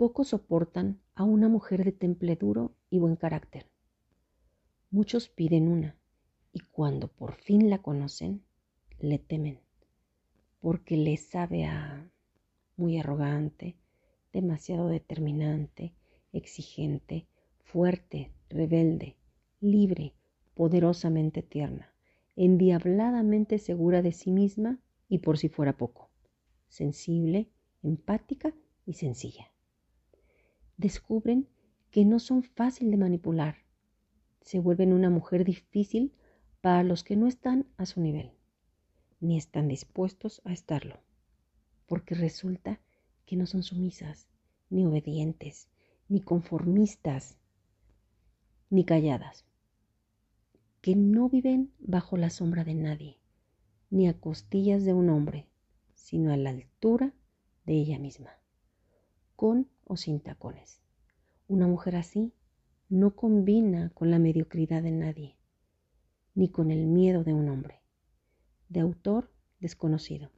Pocos soportan a una mujer de temple duro y buen carácter. Muchos piden una y cuando por fin la conocen, le temen, porque le sabe a muy arrogante, demasiado determinante, exigente, fuerte, rebelde, libre, poderosamente tierna, endiabladamente segura de sí misma y por si fuera poco, sensible, empática y sencilla. Descubren que no son fácil de manipular. Se vuelven una mujer difícil para los que no están a su nivel, ni están dispuestos a estarlo, porque resulta que no son sumisas, ni obedientes, ni conformistas, ni calladas, que no viven bajo la sombra de nadie, ni a costillas de un hombre, sino a la altura de ella misma, con o sin tacones. Una mujer así no combina con la mediocridad de nadie, ni con el miedo de un hombre. De autor desconocido.